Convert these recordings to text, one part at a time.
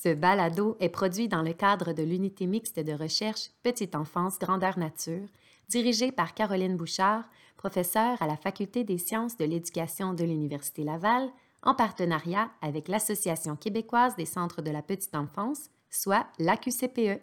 Ce balado est produit dans le cadre de l'unité mixte de recherche Petite enfance, grandeur nature, dirigée par Caroline Bouchard, professeure à la Faculté des sciences de l'éducation de l'Université Laval, en partenariat avec l'Association québécoise des centres de la petite enfance, soit l'AQCPE.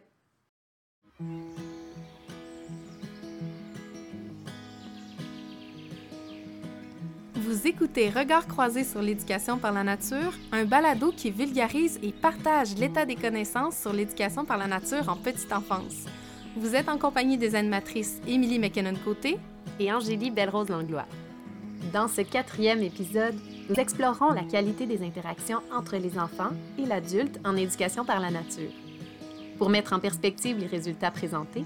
Vous écoutez Regards croisés sur l'éducation par la nature, un balado qui vulgarise et partage l'état des connaissances sur l'éducation par la nature en petite enfance. Vous êtes en compagnie des animatrices Émilie McKinnon-Côté et Angélie Belrose Langlois. Dans ce quatrième épisode, nous explorerons la qualité des interactions entre les enfants et l'adulte en éducation par la nature. Pour mettre en perspective les résultats présentés,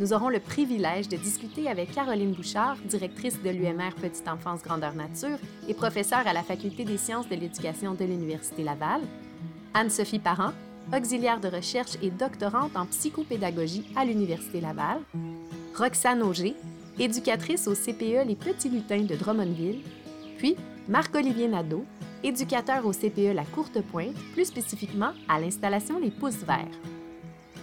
nous aurons le privilège de discuter avec Caroline Bouchard, directrice de l'UMR Petite Enfance Grandeur Nature et professeure à la Faculté des sciences de l'éducation de l'Université Laval, Anne-Sophie Parent, auxiliaire de recherche et doctorante en psychopédagogie à l'Université Laval, Roxane Auger, éducatrice au CPE Les Petits Lutins de Drummondville, puis Marc-Olivier Nadeau, éducateur au CPE La Courte Pointe, plus spécifiquement à l'installation Les Pouces Verts.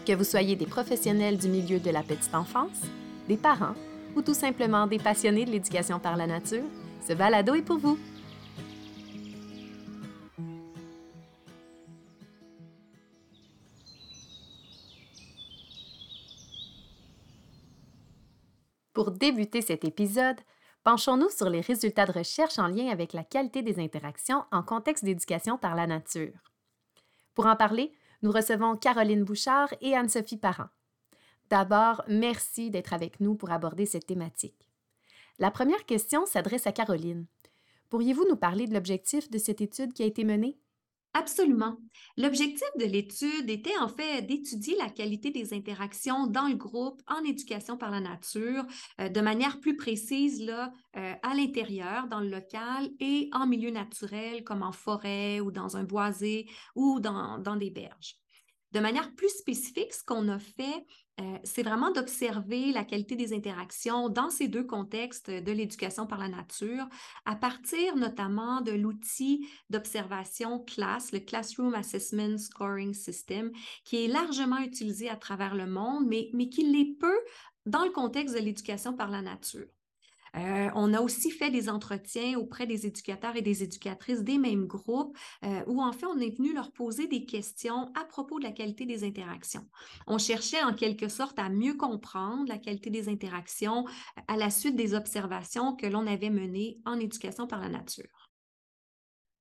Que vous soyez des professionnels du milieu de la petite enfance, des parents ou tout simplement des passionnés de l'éducation par la nature, ce balado est pour vous. Pour débuter cet épisode, penchons-nous sur les résultats de recherche en lien avec la qualité des interactions en contexte d'éducation par la nature. Pour en parler, nous recevons Caroline Bouchard et Anne-Sophie Parent. D'abord, merci d'être avec nous pour aborder cette thématique. La première question s'adresse à Caroline. Pourriez-vous nous parler de l'objectif de cette étude qui a été menée? Absolument. L'objectif de l'étude était en fait d'étudier la qualité des interactions dans le groupe en éducation par la nature euh, de manière plus précise euh, à l'intérieur, dans le local et en milieu naturel comme en forêt ou dans un boisé ou dans des berges. De manière plus spécifique, ce qu'on a fait, euh, c'est vraiment d'observer la qualité des interactions dans ces deux contextes de l'éducation par la nature, à partir notamment de l'outil d'observation CLASS, le Classroom Assessment Scoring System, qui est largement utilisé à travers le monde, mais, mais qui l'est peu dans le contexte de l'éducation par la nature. Euh, on a aussi fait des entretiens auprès des éducateurs et des éducatrices des mêmes groupes euh, où en fait on est venu leur poser des questions à propos de la qualité des interactions. On cherchait en quelque sorte à mieux comprendre la qualité des interactions à la suite des observations que l'on avait menées en éducation par la nature.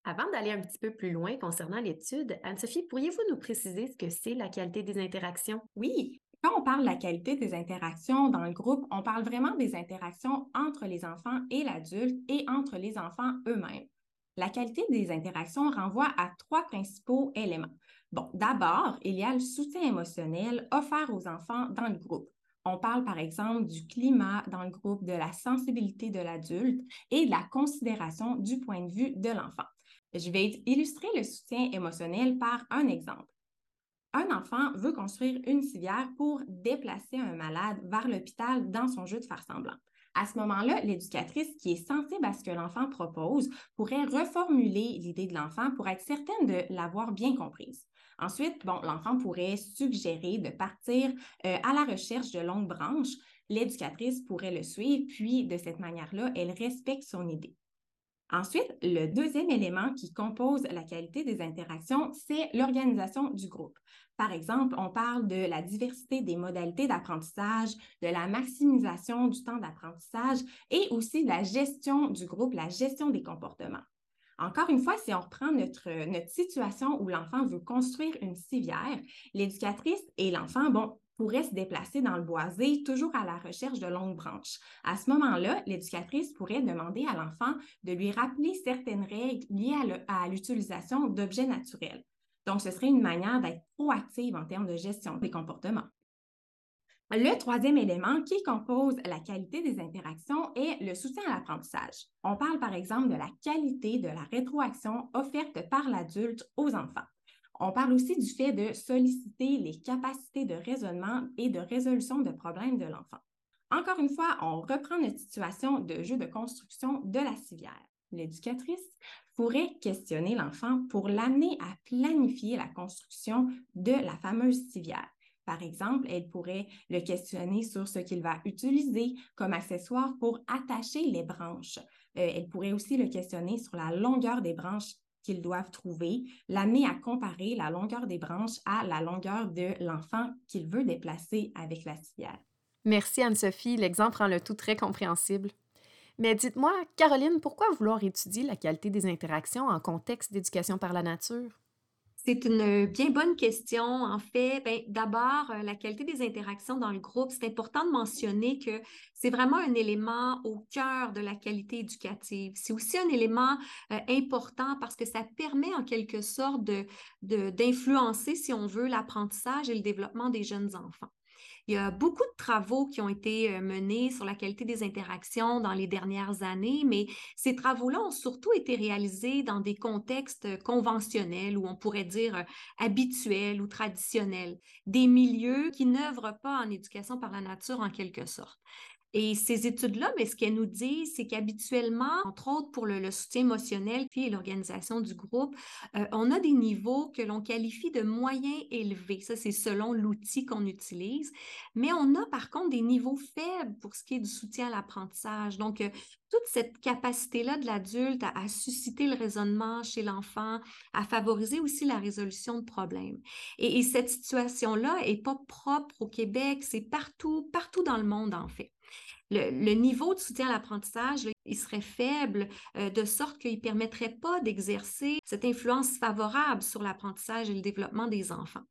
Avant d'aller un petit peu plus loin concernant l'étude, Anne-Sophie, pourriez-vous nous préciser ce que c'est la qualité des interactions? Oui, quand on parle de la qualité des interactions dans le groupe, on parle vraiment des interactions entre les enfants et l'adulte et entre les enfants eux-mêmes. La qualité des interactions renvoie à trois principaux éléments. Bon, d'abord, il y a le soutien émotionnel offert aux enfants dans le groupe. On parle par exemple du climat dans le groupe, de la sensibilité de l'adulte et de la considération du point de vue de l'enfant. Je vais illustrer le soutien émotionnel par un exemple un enfant veut construire une civière pour déplacer un malade vers l'hôpital dans son jeu de faire semblant. À ce moment-là, l'éducatrice qui est sensible à ce que l'enfant propose pourrait reformuler l'idée de l'enfant pour être certaine de l'avoir bien comprise. Ensuite, l'enfant pourrait suggérer de partir euh, à la recherche de longues branches. L'éducatrice pourrait le suivre, puis de cette manière-là, elle respecte son idée. Ensuite, le deuxième élément qui compose la qualité des interactions, c'est l'organisation du groupe. Par exemple, on parle de la diversité des modalités d'apprentissage, de la maximisation du temps d'apprentissage et aussi de la gestion du groupe, la gestion des comportements. Encore une fois, si on reprend notre, situation où l'enfant veut construire une civière, l'éducatrice et l'enfant, bon, pourraient se déplacer dans le boisé, toujours à la recherche de longues branches. À ce moment-là, l'éducatrice pourrait demander à l'enfant de lui rappeler certaines règles liées à l'utilisation d'objets naturels. Donc, ce serait une manière d'être proactive en termes de gestion des comportements. Le troisième élément qui compose la qualité des interactions est le soutien à l'apprentissage. On parle par exemple de la qualité de la rétroaction offerte par l'adulte aux enfants. On parle aussi du fait de solliciter les capacités de raisonnement et de résolution de problèmes de l'enfant. Encore une fois, on reprend notre situation de jeu de construction de la civière. l'éducatrice pourrait questionner l'enfant pour l'amener à planifier la construction de la fameuse civière. Par exemple, elle pourrait le questionner sur ce qu'il va utiliser comme accessoire pour attacher les branches. Euh, elle pourrait aussi le questionner sur la longueur des branches qu'ils doivent trouver, l'amener à comparer la longueur des branches à la longueur de l'enfant qu'il veut déplacer avec la civière. Merci Anne-Sophie, l'exemple rend le tout très compréhensible. Mais dites-moi, Caroline, pourquoi vouloir étudier la qualité des interactions en contexte d'éducation par la nature? C'est une bien bonne question. En fait, ben, d'abord, euh, la qualité des interactions dans le groupe, c'est important de mentionner que c'est vraiment un élément au cœur de la qualité éducative. C'est aussi un élément euh, important parce que ça permet en quelque sorte d'influencer, si on veut, l'apprentissage et le développement des jeunes enfants. Il y a beaucoup de travaux qui ont été euh, menés sur la qualité des interactions dans les dernières années, mais ces travaux-là ont surtout été réalisés dans des contextes conventionnels ou on pourrait dire euh, habituels ou traditionnels, des milieux qui n'œuvrent pas en éducation par la nature en quelque sorte. Et ces études-là, mais ce qu'elles nous disent, c'est qu'habituellement, entre autres pour le, soutien émotionnel puis l'organisation du groupe, euh, on a des niveaux que l'on qualifie de moyens élevés. Ça, c'est selon l'outil qu'on utilise. Mais on a par contre des niveaux faibles pour ce qui est du soutien à l'apprentissage. Donc, euh, toute cette capacité-là de l'adulte à, susciter le raisonnement chez l'enfant, à favoriser aussi la résolution de problèmes. Et, et cette situation-là n'est pas propre au Québec, c'est partout, partout dans le monde en fait le, niveau de soutien à l'apprentissage, serait faible, euh, de sorte qu'il ne permettrait pas d'exercer cette influence favorable sur l'apprentissage et le développement des enfants.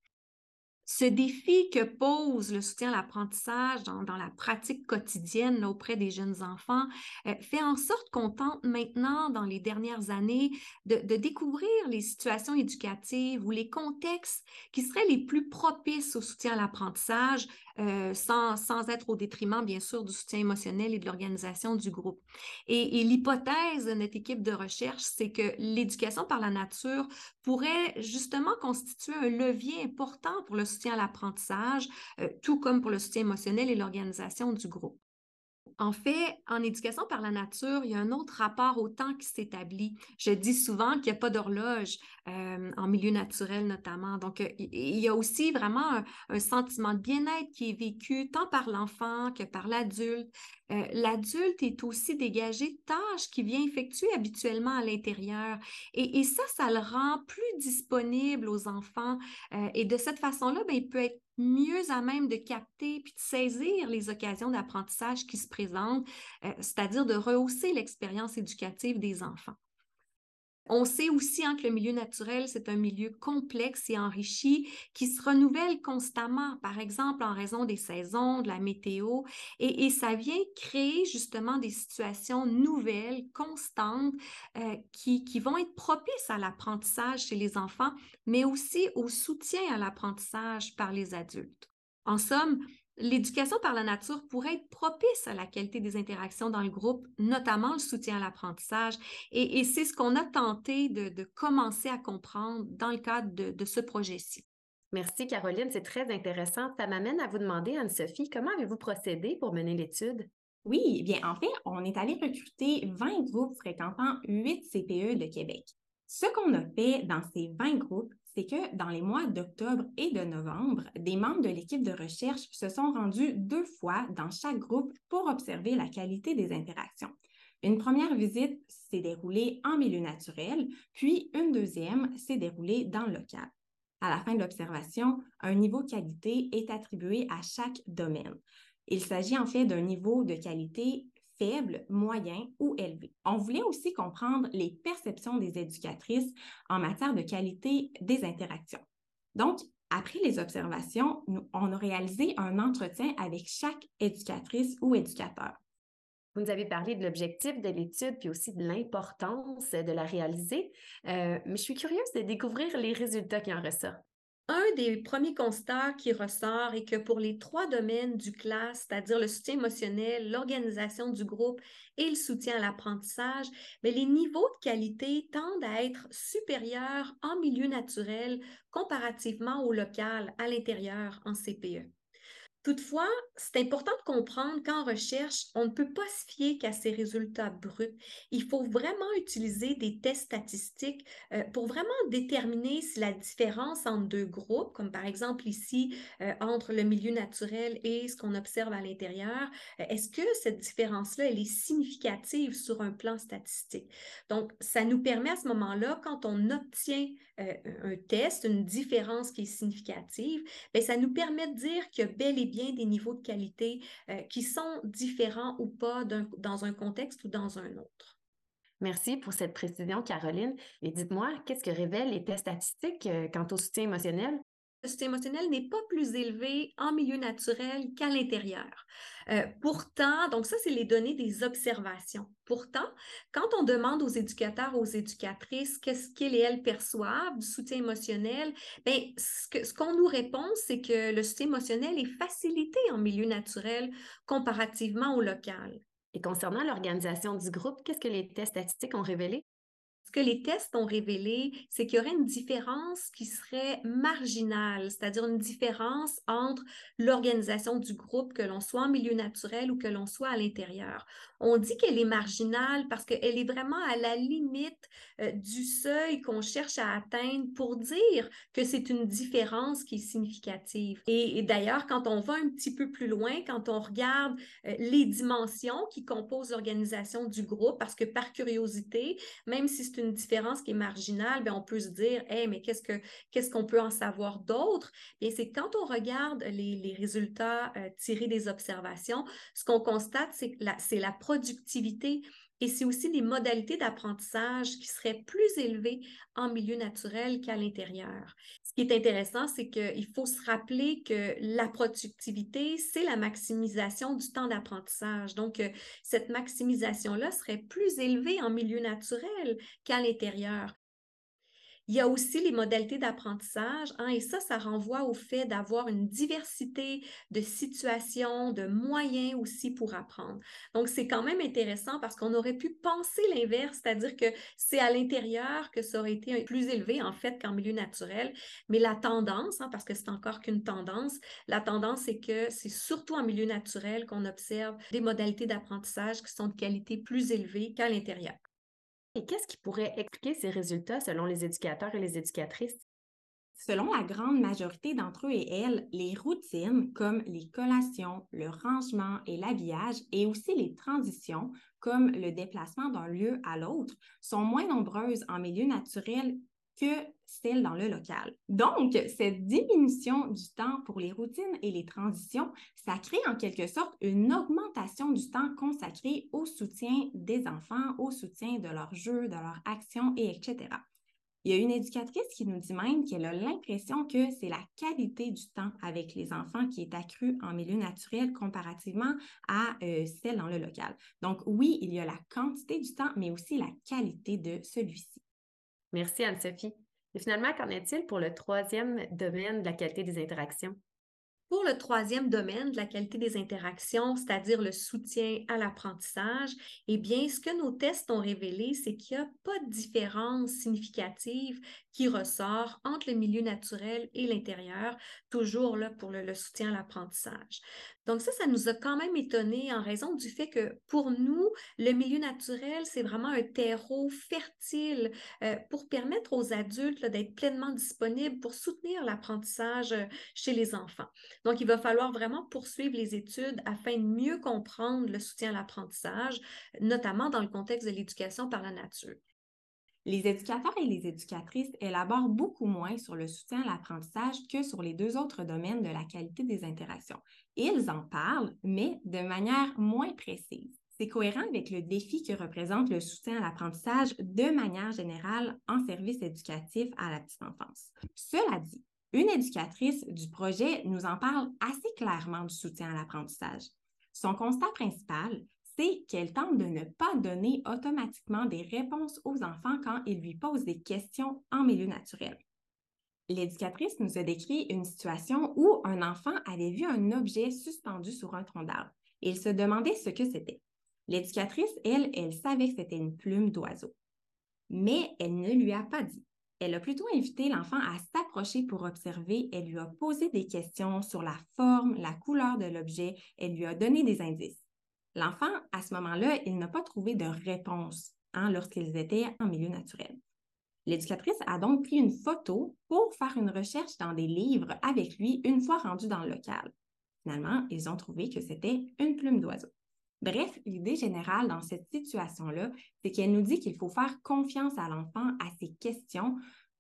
Ce défi que pose le soutien à l'apprentissage dans, la pratique quotidienne auprès des jeunes enfants euh, fait en sorte qu'on tente maintenant, dans les dernières années, de, découvrir les situations éducatives ou les contextes qui seraient les plus propices au soutien à l'apprentissage, euh, sans, être au détriment, bien sûr, du soutien émotionnel et de l'organisation du groupe. Et, et l'hypothèse de notre équipe de recherche, c'est que l'éducation par la nature pourrait justement constituer un levier important pour le soutien à l'apprentissage, euh, tout comme pour le soutien émotionnel et l'organisation du groupe. En fait, en éducation par la nature, il y a un autre rapport au temps qui s'établit. Je dis souvent qu'il n'y a pas d'horloge euh, en milieu naturel notamment. Donc, euh, il y a aussi vraiment un, sentiment de bien-être qui est vécu tant par l'enfant que par l'adulte. Euh, l'adulte est aussi dégagé de tâches qu'il vient effectuer habituellement à l'intérieur. Et, ça, ça le rend plus disponible aux enfants. et de cette façon-là, ben, il peut être mieux à même de capter puis de saisir les occasions d'apprentissage qui se présentent, euh, c'est-à-dire de rehausser l'expérience éducative des enfants. On sait aussi hein, que le milieu naturel, c'est un milieu complexe et enrichi qui se renouvelle constamment, par exemple en raison des saisons, de la météo, et, ça vient créer justement des situations nouvelles, constantes, euh, qui, qui vont être propices à l'apprentissage chez les enfants, mais aussi au soutien à l'apprentissage par les adultes. En somme, L'éducation par la nature pourrait être propice à la qualité des interactions dans le groupe, notamment le soutien à l'apprentissage. Et, c'est ce qu'on a tenté de, commencer à comprendre dans le cadre de, ce projet-ci. Merci Caroline, c'est très intéressant. Ça m'amène à vous demander, Anne-Sophie, comment avez-vous procédé pour mener l'étude? Oui, eh bien en fait, on est allé recruter 20 groupes fréquentant 8 CPE de Québec. Ce qu'on a fait dans ces 20 groupes, c'est que dans les mois d'octobre et de novembre, des membres de l'équipe de recherche se sont rendus deux fois dans chaque groupe pour observer la qualité des interactions. Une première visite s'est déroulée en milieu naturel, puis une deuxième s'est déroulée dans le local. À la fin de l'observation, un niveau qualité est attribué à chaque domaine. Il s'agit en fait d'un niveau de qualité faible, moyen ou élevé. On voulait aussi comprendre les perceptions des éducatrices en matière de qualité des interactions. Donc, après les observations, on a réalisé un entretien avec chaque éducatrice ou éducateur. Vous nous avez parlé de l'objectif de l'étude, puis aussi de l'importance de la réaliser. Euh, mais je suis curieuse de découvrir les résultats qui en ressortent. Un des premiers constats qui ressort est que pour les trois domaines du classe, c'est-à-dire le soutien émotionnel, l'organisation du groupe et le soutien à l'apprentissage, mais les niveaux de qualité tendent à être supérieurs en milieu naturel comparativement au local, à l'intérieur, en CPE. Toutefois, c'est important de comprendre qu'en recherche, on ne peut pas se fier qu'à ces résultats bruts. Il faut vraiment utiliser des tests statistiques euh, pour vraiment déterminer si la différence entre deux groupes, comme par exemple ici euh, entre le milieu naturel et ce qu'on observe à l'intérieur, euh, est-ce que cette différence-là, est significative sur un plan statistique? Donc, ça nous permet à ce moment-là, quand on obtient un test, une différence qui est significative, bien, ça nous permet de dire que bel et bien des niveaux de qualité euh, qui sont différents ou pas dans un contexte ou dans un autre. Merci pour cette précision, Caroline. Et dites-moi, qu'est-ce que révèlent les tests statistiques euh, quant au soutien émotionnel? Soutien émotionnel n'est pas plus élevé en milieu naturel qu'à l'intérieur. Euh, pourtant, donc ça, c'est les données des observations. Pourtant, quand on demande aux éducateurs, aux éducatrices qu'est-ce qu'ils et elles perçoivent du soutien émotionnel, bien, ce qu'on nous répond, c'est que le soutien émotionnel est facilité en milieu naturel comparativement au local. Et concernant l'organisation du groupe, qu'est-ce que les tests statistiques ont révélé? Ce que les tests ont révélé, c'est qu'il y aurait une différence qui serait marginale, c'est-à-dire une différence entre l'organisation du groupe, que l'on soit en milieu naturel ou que l'on soit à l'intérieur. On dit qu'elle est marginale parce qu'elle est vraiment à la limite euh, du seuil qu'on cherche à atteindre pour dire que c'est une différence qui est significative. Et, d'ailleurs, quand on va un petit peu plus loin, quand on regarde euh, les dimensions qui composent l'organisation du groupe, parce que par curiosité, même si c'est une différence qui est marginale, bien, on peut se dire, hey, mais qu'est-ce que qu'est-ce qu'on peut en savoir d'autre? Bien, c'est quand on regarde les, résultats euh, tirés des observations, ce qu'on constate, c'est que c'est la productivité et c'est aussi les modalités d'apprentissage qui seraient plus élevées en milieu naturel qu'à l'intérieur. Ce qui est intéressant, c'est qu'il faut se rappeler que la productivité, c'est la maximisation du temps d'apprentissage. Donc, euh, cette maximisation-là serait plus élevée en milieu naturel qu'à l'intérieur. Il y a aussi les modalités d'apprentissage, hein, et ça, ça renvoie au fait d'avoir une diversité de situations, de moyens aussi pour apprendre. Donc, c'est quand même intéressant parce qu'on aurait pu penser l'inverse, c'est-à-dire que c'est à l'intérieur que ça aurait été plus élevé, en fait, qu'en milieu naturel. Mais la tendance, hein, parce que c'est encore qu'une tendance, la tendance, c'est que c'est surtout en milieu naturel qu'on observe des modalités d'apprentissage qui sont de qualité plus élevée qu'à l'intérieur. Et qu'est-ce qui pourrait expliquer ces résultats selon les éducateurs et les éducatrices? Selon la grande majorité d'entre eux et elles, les routines comme les collations, le rangement et l'habillage et aussi les transitions comme le déplacement d'un lieu à l'autre sont moins nombreuses en milieu naturel que celle dans le local. Donc, cette diminution du temps pour les routines et les transitions, ça crée en quelque sorte une augmentation du temps consacré au soutien des enfants, au soutien de leurs jeux, de leurs actions, et etc. Il y a une éducatrice qui nous dit même qu'elle a l'impression que c'est la qualité du temps avec les enfants qui est accrue en milieu naturel comparativement à euh, celle dans le local. Donc oui, il y a la quantité du temps, mais aussi la qualité de celui-ci. Merci Anne-Sophie. Et finalement, qu'en est-il pour le troisième domaine de la qualité des interactions? Pour le troisième domaine de la qualité des interactions, c'est-à-dire le soutien à l'apprentissage, eh bien, ce que nos tests ont révélé, c'est qu'il n'y a pas de différence significative qui ressort entre le milieu naturel et l'intérieur, toujours là pour le, soutien à l'apprentissage. Donc ça, ça nous a quand même étonné en raison du fait que pour nous, le milieu naturel, c'est vraiment un terreau fertile euh, pour permettre aux adultes d'être pleinement disponibles pour soutenir l'apprentissage euh, chez les enfants. Donc, il va falloir vraiment poursuivre les études afin de mieux comprendre le soutien à l'apprentissage, notamment dans le contexte de l'éducation par la nature. Les éducateurs et les éducatrices élaborent beaucoup moins sur le soutien à l'apprentissage que sur les deux autres domaines de la qualité des interactions. Ils en parlent, mais de manière moins précise. C'est cohérent avec le défi que représente le soutien à l'apprentissage de manière générale en service éducatif à la petite enfance. Cela dit, une éducatrice du projet nous en parle assez clairement du soutien à l'apprentissage. Son constat principal, c'est qu'elle tente de ne pas donner automatiquement des réponses aux enfants quand ils lui posent des questions en milieu naturel. L'éducatrice nous a décrit une situation où un enfant avait vu un objet suspendu sur un tronc d'arbre et il se demandait ce que c'était. L'éducatrice, elle, elle savait que c'était une plume d'oiseau. Mais elle ne lui a pas dit. Elle a plutôt invité l'enfant à s'approcher pour observer. Elle lui a posé des questions sur la forme, la couleur de l'objet. Elle lui a donné des indices. L'enfant, à ce moment-là, il n'a pas trouvé de réponse hein, lorsqu'ils étaient en milieu naturel. L'éducatrice a donc pris une photo pour faire une recherche dans des livres avec lui une fois rendu dans le local. Finalement, ils ont trouvé que c'était une plume d'oiseau. Bref, l'idée générale dans cette situation-là, c'est qu'elle nous dit qu'il faut faire confiance à l'enfant, à ses questions,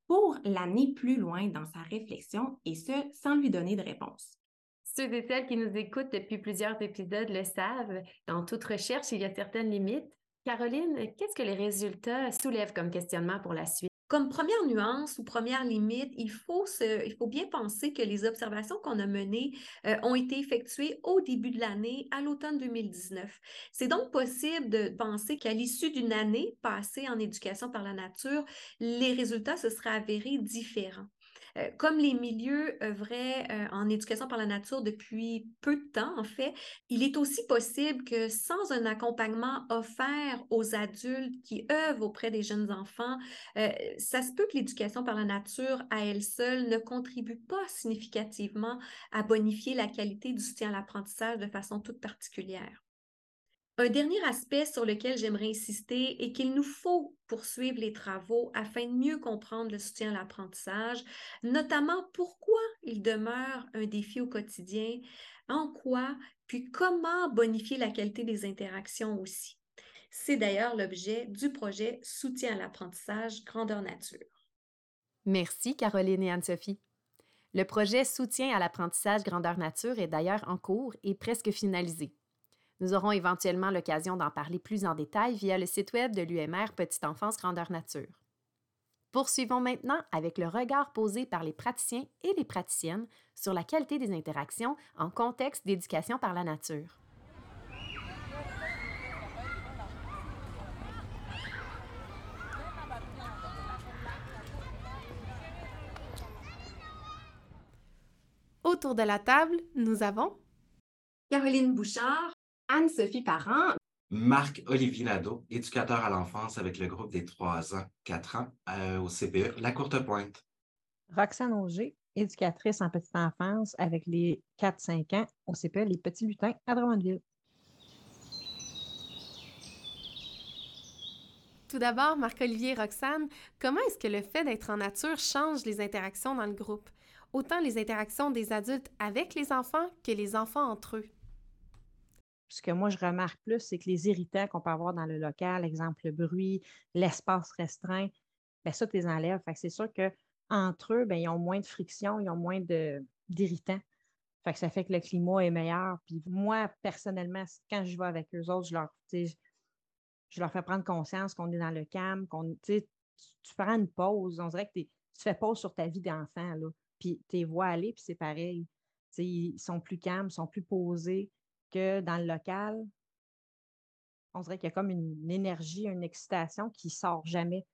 pour l'amener plus loin dans sa réflexion et ce, sans lui donner de réponse. Ceux et celles qui nous écoutent depuis plusieurs épisodes le savent, dans toute recherche, il y a certaines limites. Caroline, qu'est-ce que les résultats soulèvent comme questionnement pour la suite? Comme première nuance ou première limite, il faut, bien penser que les observations qu'on a menées euh, ont été effectuées au début de l'année, à l'automne 2019. C'est donc possible de penser qu'à l'issue d'une année passée en éducation par la nature, les résultats se seraient avérés différents. Euh, comme les milieux œuvraient euh, en éducation par la nature depuis peu de temps, en fait, il est aussi possible que sans un accompagnement offert aux adultes qui œuvrent auprès des jeunes enfants, euh, ça se peut que l'éducation par la nature à elle seule ne contribue pas significativement à bonifier la qualité du soutien à l'apprentissage de façon toute particulière. Un dernier aspect sur lequel j'aimerais insister est qu'il nous faut poursuivre les travaux afin de mieux comprendre le soutien à l'apprentissage, notamment pourquoi il demeure un défi au quotidien, en quoi, puis comment bonifier la qualité des interactions aussi. C'est d'ailleurs l'objet du projet Soutien à l'apprentissage Grandeur Nature. Merci Caroline et Anne-Sophie. Le projet Soutien à l'apprentissage Grandeur Nature est d'ailleurs en cours et presque finalisé. Nous aurons éventuellement l'occasion d'en parler plus en détail via le site web de l'UMR Petite Enfance Grandeur Nature. Poursuivons maintenant avec le regard posé par les praticiens et les praticiennes sur la qualité des interactions en contexte d'éducation par la nature. Autour de la table, nous avons Caroline Bouchard, Anne-Sophie Parent. Marc-Olivier Nadeau, éducateur à l'enfance avec le groupe des 3 ans, 4 ans euh, au CPE, La Courte Pointe. Roxane Auger, éducatrice en petite enfance avec les 4-5 ans au CPE, Les Petits Lutins à Drummondville. Tout d'abord, Marc-Olivier et Roxane, comment est-ce que le fait d'être en nature change les interactions dans le groupe? Autant les interactions des adultes avec les enfants que les enfants entre eux? Ce que moi je remarque plus, c'est que les irritants qu'on peut avoir dans le local, exemple le bruit, l'espace restreint, bien ça, tu les enlèves. C'est sûr qu'entre eux, bien, ils ont moins de friction, ils ont moins d'irritants. Que ça fait que le climat est meilleur. Puis moi, personnellement, quand je vais avec eux autres, je leur, je leur fais prendre conscience qu'on est dans le calme, qu'on tu, prends une pause. On dirait que tu fais pause sur ta vie d'enfant. Puis tu les vois aller, puis c'est pareil. ils sont plus calmes, ils sont plus posés dans le local, on dirait qu'il y a comme une, énergie, une excitation qui sort jamais.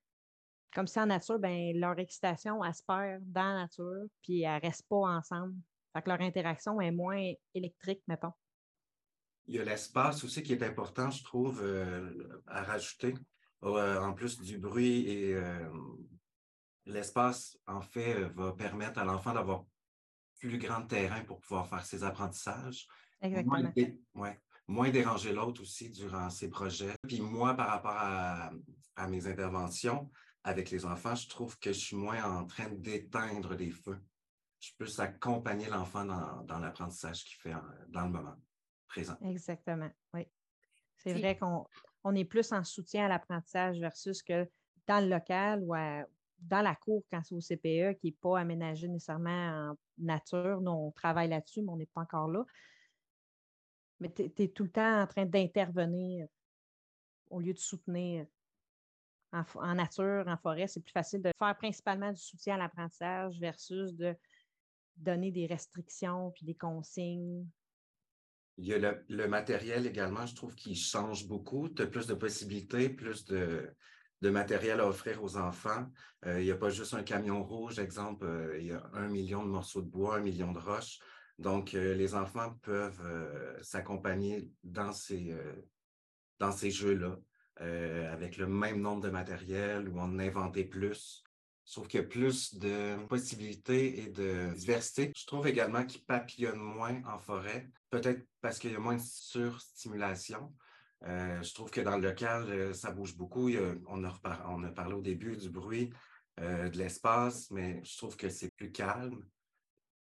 Comme si en nature, ben, leur excitation, elle dans la nature, puis elle reste pas ensemble. Fait leur interaction est moins électrique, mettons. Il y a l'espace aussi qui est important, je trouve, euh, à rajouter. Euh, en plus du bruit et euh, l'espace, en fait, va permettre à l'enfant d'avoir plus grand terrain pour pouvoir faire ses apprentissages. Exactement. Moins, déranger l'autre aussi durant ses projets. Puis moi, par rapport à, mes interventions avec les enfants, je trouve que je suis moins en train d'éteindre des feux. Je peux accompagner l'enfant dans, l'apprentissage qu'il fait dans le moment présent. Exactement, oui. C'est vrai qu'on est plus en soutien à l'apprentissage versus que dans le local ou dans la cour quand c'est au CPE qui n'est pas aménagé nécessairement en nature. Nous, on travaille là-dessus, mais on n'est pas encore là mais tu es, tout le temps en train d'intervenir au lieu de soutenir. En, nature, en forêt, c'est plus facile de faire principalement du soutien à l'apprentissage versus de donner des restrictions puis des consignes. Il y a le, matériel également, je trouve, qui change beaucoup. Tu as plus de possibilités, plus de, matériel à offrir aux enfants. Euh, il n'y a pas juste un camion rouge, exemple, euh, il y a un million de morceaux de bois, un million de roches. Donc, euh, les enfants peuvent euh, s'accompagner dans ces, euh, jeux-là avec le même nombre de matériel ou en inventer plus. Trouve qu'il y a plus de possibilités et de diversité. Je trouve également qu'ils papillonnent moins en forêt, peut-être parce qu'il y a moins de surstimulation. Je trouve que dans le local, ça bouge beaucoup. on, a parlé au début du bruit, de l'espace, mais je trouve que c'est plus calme.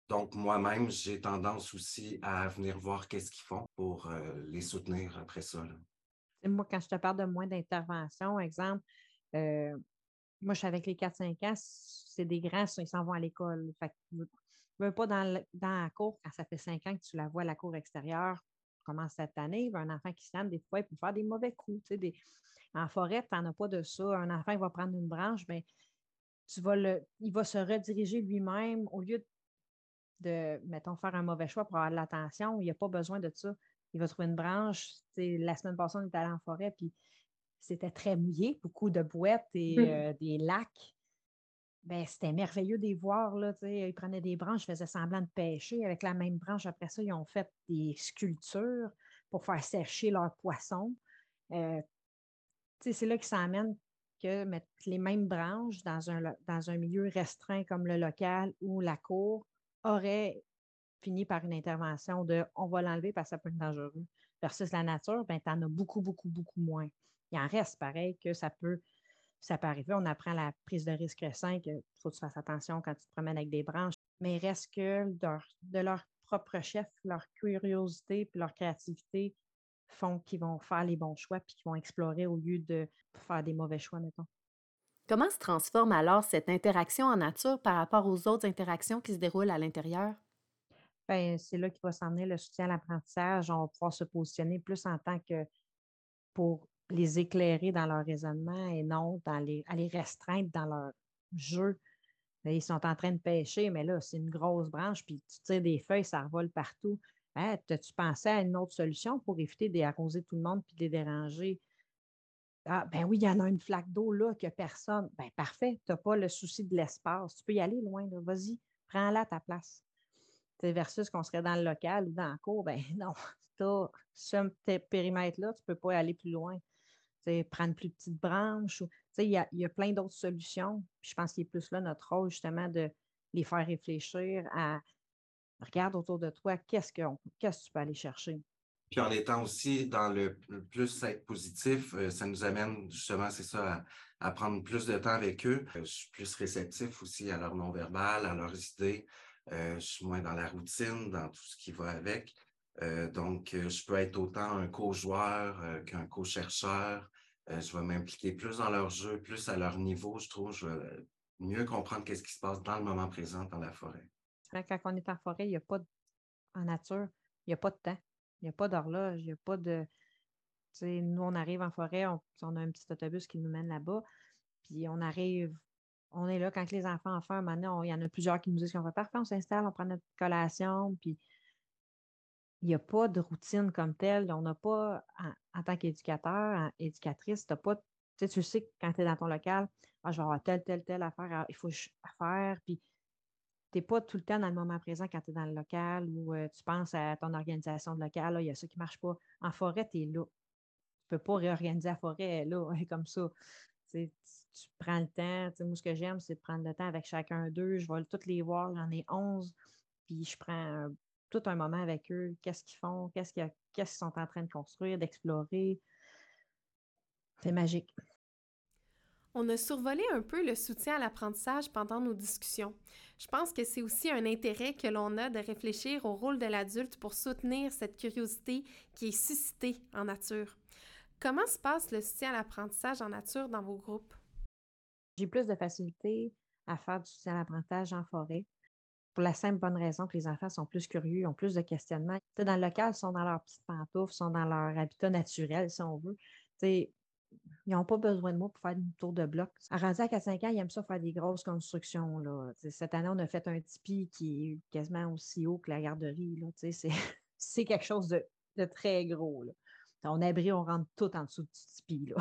Donc, moi-même, j'ai tendance aussi à venir voir qu'est-ce qu'ils font pour les soutenir après ça. Moi, quand je te parle de moins d'intervention, exemple, moi, je suis avec les 4-5 ans, c'est des grands, ils s'en vont à l'école. Fait que, pas dans, dans la cour, quand ça fait 5 ans que tu la vois à la cour extérieure, commence cette année, un enfant qui s'aime, des fois, il peut faire des mauvais coups. Des... En forêt, tu n'en as pas de ça. Un enfant, il va prendre une branche, mais tu vas le... il va se rediriger lui-même au lieu de, mettons, faire un mauvais choix pour avoir de l'attention. Il n'y a pas besoin de ça. Il va trouver une branche. la semaine passée, on est allé en forêt, puis c'était très mouillé, beaucoup de boîtes et mmh. euh, des lacs. Ben, c'était merveilleux de les voir. Là, ils prenaient des branches, faisaient semblant de pêcher. Avec la même branche, après ça, ils ont fait des sculptures pour faire sécher leurs poissons. Euh, c'est là qu'ils s'emmènent que mettre les mêmes branches dans un, dans un milieu restreint comme le local ou la cour aurait fini par une intervention de on va l'enlever parce que ça peut être dangereux. Versus la nature, ben, tu en as beaucoup, beaucoup, beaucoup moins. Il en reste pareil que ça peut ça peut arriver. On apprend la prise de risque 5, il faut que tu fasses attention quand tu te promènes avec des branches. Mais il reste que de leur propre chef, leur curiosité et leur créativité font qu'ils vont faire les bons choix puis qu'ils vont explorer au lieu de faire des mauvais choix, mettons. Comment se transforme alors cette interaction en nature par rapport aux autres interactions qui se déroulent à l'intérieur? Bien, c'est là qu'il va s'emmener le soutien à l'apprentissage. On va pouvoir se positionner plus en tant que pour les éclairer dans leur raisonnement et non dans les, à les restreindre dans leur jeu. Ils sont en train de pêcher, mais là, c'est une grosse branche, puis tu tires des feuilles, ça revole partout. Hein, As-tu pensé à une autre solution pour éviter d'arroser tout le monde puis de les déranger? Ah, ben oui, il y en a une flaque d'eau là que personne. Ben parfait, tu n'as pas le souci de l'espace. Tu peux y aller loin, vas-y, prends-la ta place. versus qu'on serait dans le local ou dans la cour, ben non, tu as ce périmètre-là, tu ne peux pas aller plus loin prendre plus petites branches. Il y a, y a, plein d'autres solutions. je pense qu'il est plus là notre rôle, justement, de les faire réfléchir à regarde autour de toi, qu'est-ce que, qu'est-ce que tu peux aller chercher? Puis en étant aussi dans le plus être positif, euh, ça nous amène justement, c'est ça, à, prendre plus de temps avec eux. Euh, je suis plus réceptif aussi à leur non-verbal, à leurs idées. Euh, je suis moins dans la routine, dans tout ce qui va avec. donc, je peux être autant un co-joueur qu'un co-chercheur. je vais m'impliquer plus dans leur jeu, plus à leur niveau, je trouve. Je vais mieux comprendre qu'est-ce qui se passe dans le moment présent dans la forêt. Quand on est en forêt, il n'y a pas de, en nature, il n'y a pas de temps. Il n'y a pas d'horloge, il n'y a pas de. nous, on arrive en forêt, on, a un petit autobus qui nous mène là-bas, puis on arrive, on est là quand les enfants en maintenant, il y en a plusieurs qui nous disent qu'on va parfait, on s'installe, on prend notre collation, puis il n'y a pas de routine comme telle. On n'a pas, en, tant qu'éducateur, éducatrice, tu pas, tu sais que quand tu es dans ton local, ah, je vais avoir telle, telle, telle affaire, il faut faire, puis tu n'es pas tout le temps dans le moment présent quand tu es dans le local ou euh, tu penses à ton organisation de local, il y a ça qui ne marche pas. En forêt, tu es là. Tu ne peux pas réorganiser la forêt là, comme ça. Tu, prends le temps. Moi, ce que j'aime, c'est de prendre le temps avec chacun d'eux. Je vais toutes les voir, j'en ai 11. Puis je prends tout un moment avec eux. Qu'est-ce qu'ils font? Qu'est-ce qu'ils sont en train de construire, d'explorer? C'est magique. On a survolé un peu le soutien à l'apprentissage pendant nos discussions. Je pense que c'est aussi un intérêt que l'on a de réfléchir au rôle de l'adulte pour soutenir cette curiosité qui est suscitée en nature. Comment se passe le soutien à l'apprentissage en nature dans vos groupes? J'ai plus de facilité à faire du soutien à l'apprentissage en forêt pour la simple bonne raison que les enfants sont plus curieux, ont plus de questionnements. dans le local, ils sont dans leurs petites pantoufles, sont dans leur habitat naturel, si on veut ils n'ont pas besoin de moi pour faire une tour de bloc. À rendu à 4-5 ans, ils aiment ça faire des grosses constructions. Là. Cette année, on a fait un tipi qui est quasiment aussi haut que la garderie. C'est quelque chose de, très gros. Là. On abri, on rentre tout en dessous du tipi.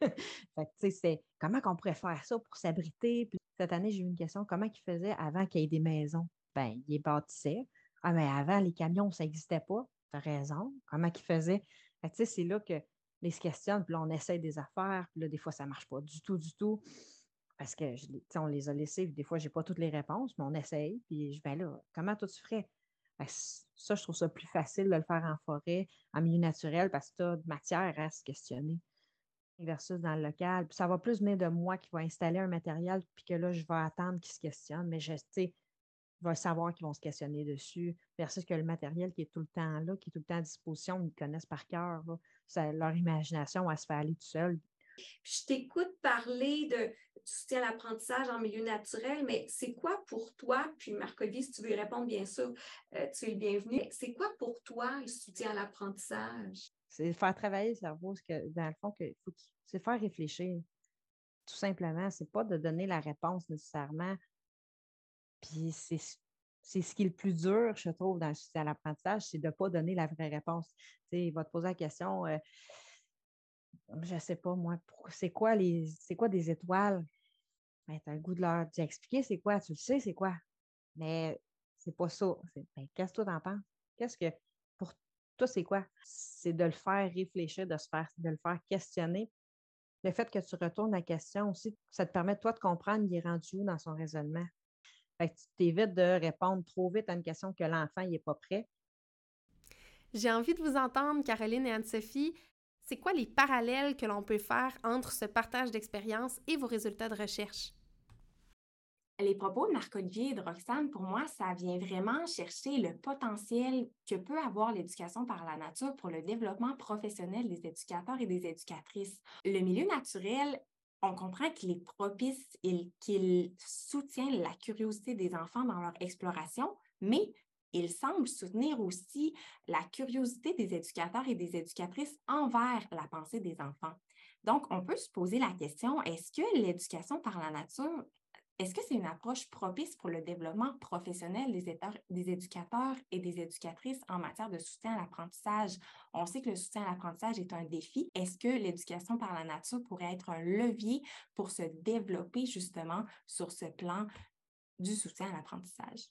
Comment qu'on pourrait faire ça pour s'abriter? cette année, j'ai eu une question comment ils faisaient avant qu'il y ait des maisons? Ben, ils bâtissaient. Ah, mais avant, les camions, ça n'existait pas. Tu as raison. Comment ils faisaient? c'est là que les se questionnent, puis là, on essaie des affaires, puis là, des fois, ça ne marche pas du tout, du tout. Parce que on les a laissés, des fois, je n'ai pas toutes les réponses, mais on essaye. Puis je vais là, comment toi tu ferais? Ben, ça, je trouve ça plus facile de le faire en forêt, en milieu naturel, parce que tu as de matière à se questionner versus dans le local. Puis ça va plus venir de moi qui va installer un matériel, puis que là, je vais attendre qu'ils se questionnent, mais je, sais, vais savoir qu'ils vont se questionner dessus, versus que le matériel qui est tout le temps là, qui est tout le temps à disposition, ils connaissent par cœur. Leur imagination, elle se fait aller tout seul. je t'écoute parler de soutien à l'apprentissage en milieu naturel, mais c'est quoi pour toi, puis marc si tu veux y répondre, bien sûr, euh, tu es le bienvenu. C'est quoi pour toi le soutien à l'apprentissage? C'est faire travailler le cerveau, que, dans le fond, c'est faire réfléchir. Tout simplement, c'est pas de donner la réponse nécessairement. Puis c'est ce qui est le plus dur, je trouve, dans l'apprentissage, c'est de ne pas donner la vraie réponse. Tu il va te poser la question, euh, je ne sais pas, moi, c'est quoi les c'est quoi des étoiles? Ben, tu as le goût de leur expliquer c'est quoi, tu le sais, c'est quoi? Mais c'est pas ça. Ben, qu'est-ce que toi t'en penses? Qu'est-ce que pour toi, c'est quoi? C'est de le faire réfléchir, de, se faire, de le faire questionner. Le fait que tu retournes la question aussi, ça te permet, toi, de comprendre il est rendu où dans son raisonnement. Fait que tu t'évites de répondre trop vite à une question que l'enfant n'est pas prêt. J'ai envie de vous entendre, Caroline et Anne-Sophie. C'est quoi les parallèles que l'on peut faire entre ce partage d'expérience et vos résultats de recherche? les propos de Marc-Olivier et de Roxane, pour moi, ça vient vraiment chercher le potentiel que peut avoir l'éducation par la nature pour le développement professionnel des éducateurs et des éducatrices. Le milieu naturel, on comprend qu'il est propice qu'il soutient la curiosité des enfants dans leur exploration, mais il semble soutenir aussi la curiosité des éducateurs et des éducatrices envers la pensée des enfants. Donc, on peut se poser la question, est-ce que l'éducation par la nature est-ce que c'est une approche propice pour le développement professionnel des, éducateurs et des éducatrices en matière de soutien à l'apprentissage? On sait que le soutien à l'apprentissage est un défi. Est-ce que l'éducation par la nature pourrait être un levier pour se développer justement sur ce plan du soutien à l'apprentissage?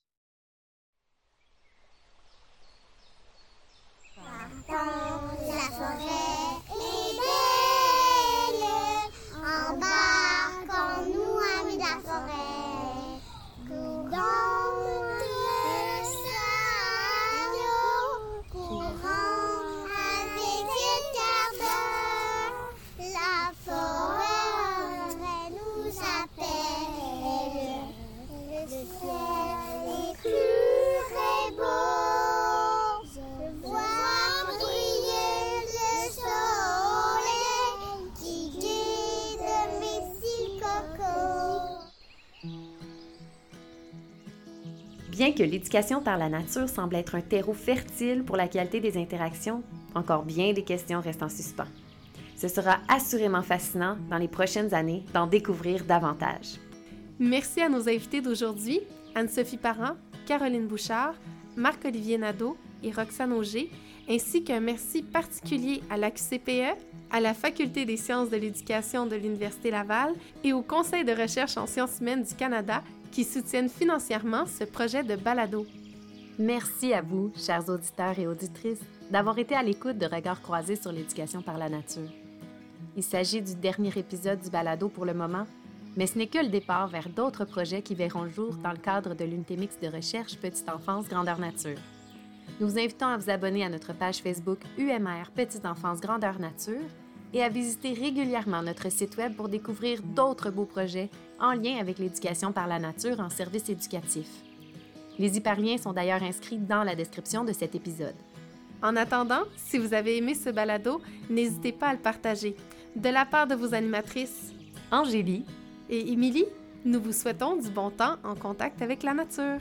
Que l'éducation par la nature semble être un terreau fertile pour la qualité des interactions, encore bien des questions restent en suspens. Ce sera assurément fascinant dans les prochaines années d'en découvrir davantage. Merci à nos invités d'aujourd'hui, Anne-Sophie Parent, Caroline Bouchard, Marc-Olivier Nadeau et Roxane Auger, ainsi qu'un merci particulier à l'AQCPE, à la Faculté des sciences de l'éducation de l'Université Laval et au Conseil de recherche en sciences humaines du Canada qui soutiennent financièrement ce projet de balado. Merci à vous, chers auditeurs et auditrices, d'avoir été à l'écoute de Regards croisés sur l'éducation par la nature. Il s'agit du dernier épisode du balado pour le moment, mais ce n'est que le départ vers d'autres projets qui verront le jour dans le cadre de l'unité mixte de recherche Petite Enfance Grandeur Nature. Nous vous invitons à vous abonner à notre page Facebook UMR Petite Enfance Grandeur Nature et à visiter régulièrement notre site Web pour découvrir d'autres beaux projets en lien avec l'éducation par la nature en service éducatif. Les hyperliens sont d'ailleurs inscrits dans la description de cet épisode. En attendant, si vous avez aimé ce balado, n'hésitez pas à le partager. De la part de vos animatrices, Angélie et Émilie, nous vous souhaitons du bon temps en contact avec la nature.